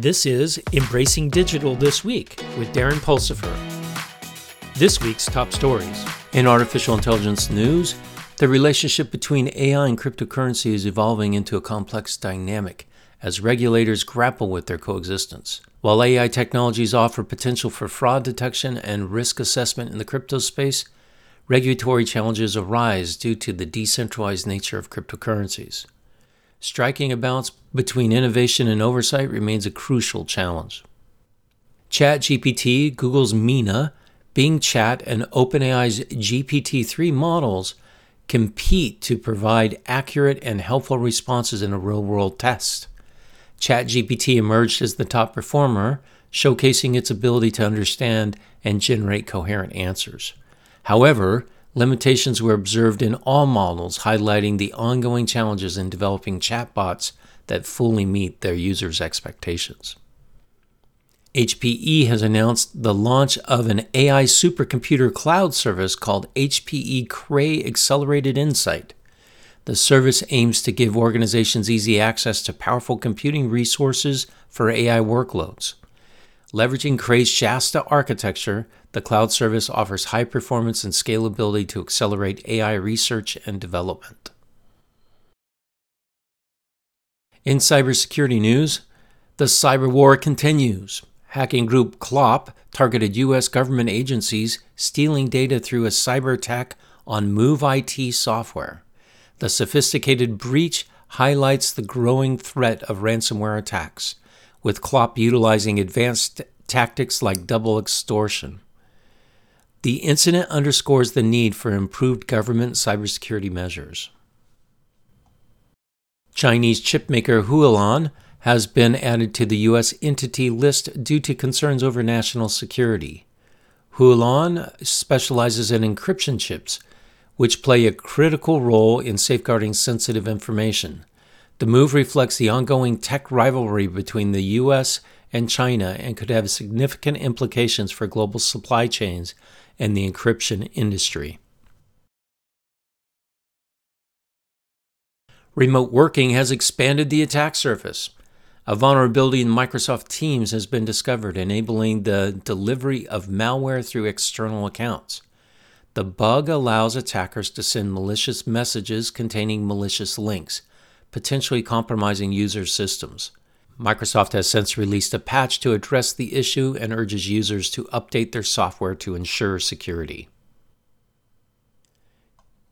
This is Embracing Digital This Week with Darren Pulsipher. This week's top stories. In artificial intelligence news, the relationship between AI and cryptocurrency is evolving into a complex dynamic as regulators grapple with their coexistence. While AI technologies offer potential for fraud detection and risk assessment in the crypto space, regulatory challenges arise due to the decentralized nature of cryptocurrencies. Striking a balance between innovation and oversight remains a crucial challenge. ChatGPT, Google's Meena, Bing Chat, and OpenAI's GPT 3 models compete to provide accurate and helpful responses in a real world test. ChatGPT emerged as the top performer, showcasing its ability to understand and generate coherent answers. However, limitations were observed in all models, highlighting the ongoing challenges in developing chatbots that fully meet their users' expectations. HPE has announced the launch of an AI supercomputer cloud service called HPE Cray Accelerated Insight. The service aims to give organizations easy access to powerful computing resources for AI workloads. Leveraging Cray's Shasta architecture, the cloud service offers high performance and scalability to accelerate AI research and development. In cybersecurity news, the cyber war continues. Hacking group Clop targeted U.S. government agencies, stealing data through a cyber attack on MOVEit software. The sophisticated breach highlights the growing threat of ransomware attacks, with Clop utilizing advanced tactics like double extortion. The incident underscores the need for improved government cybersecurity measures. Chinese chipmaker Hualian has been added to the U.S. entity list due to concerns over national security. Hualian specializes in encryption chips, which play a critical role in safeguarding sensitive information. The move reflects the ongoing tech rivalry between the U.S. and China and could have significant implications for global supply chains and the encryption industry. Remote working has expanded the attack surface. A vulnerability in Microsoft Teams has been discovered, enabling the delivery of malware through external accounts. The bug allows attackers to send malicious messages containing malicious links, potentially compromising users' systems. Microsoft has since released a patch to address the issue and urges users to update their software to ensure security.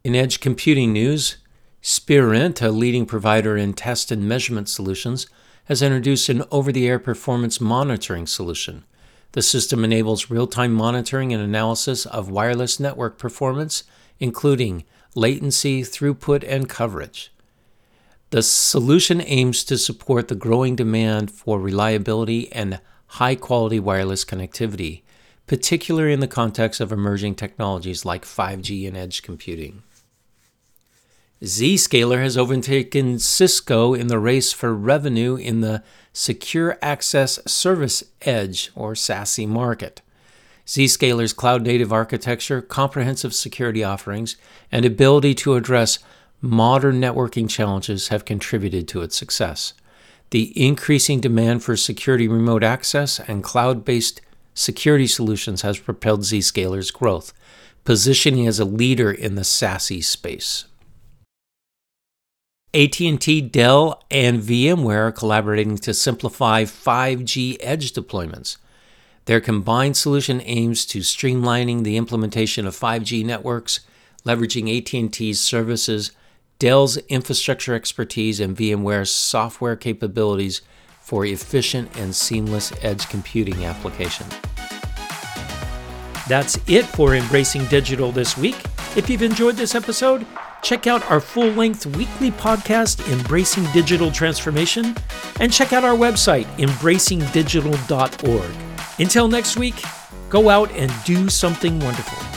In edge computing news, Spirent, a leading provider in test and measurement solutions, has introduced an over the air performance monitoring solution. The system enables real time monitoring and analysis of wireless network performance, including latency, throughput, and coverage. The solution aims to support the growing demand for reliability and high quality wireless connectivity, particularly in the context of emerging technologies like 5G and edge computing. Zscaler has overtaken Cisco in the race for revenue in the Secure Access Service Edge or SASE market. Zscaler's cloud native architecture, comprehensive security offerings, and ability to address modern networking challenges have contributed to its success. The increasing demand for security remote access and cloud based security solutions has propelled Zscaler's growth, positioning as a leader in the SASE space. AT&T, Dell, and VMware are collaborating to simplify 5G edge deployments. Their combined solution aims to streamlining the implementation of 5G networks, leveraging AT&T's services, Dell's infrastructure expertise, and VMware's software capabilities for efficient and seamless edge computing applications. That's it for Embracing Digital this week. If you've enjoyed this episode, check out our full length weekly podcast, Embracing Digital Transformation, and check out our website, embracingdigital.org. Until next week, go out and do something wonderful.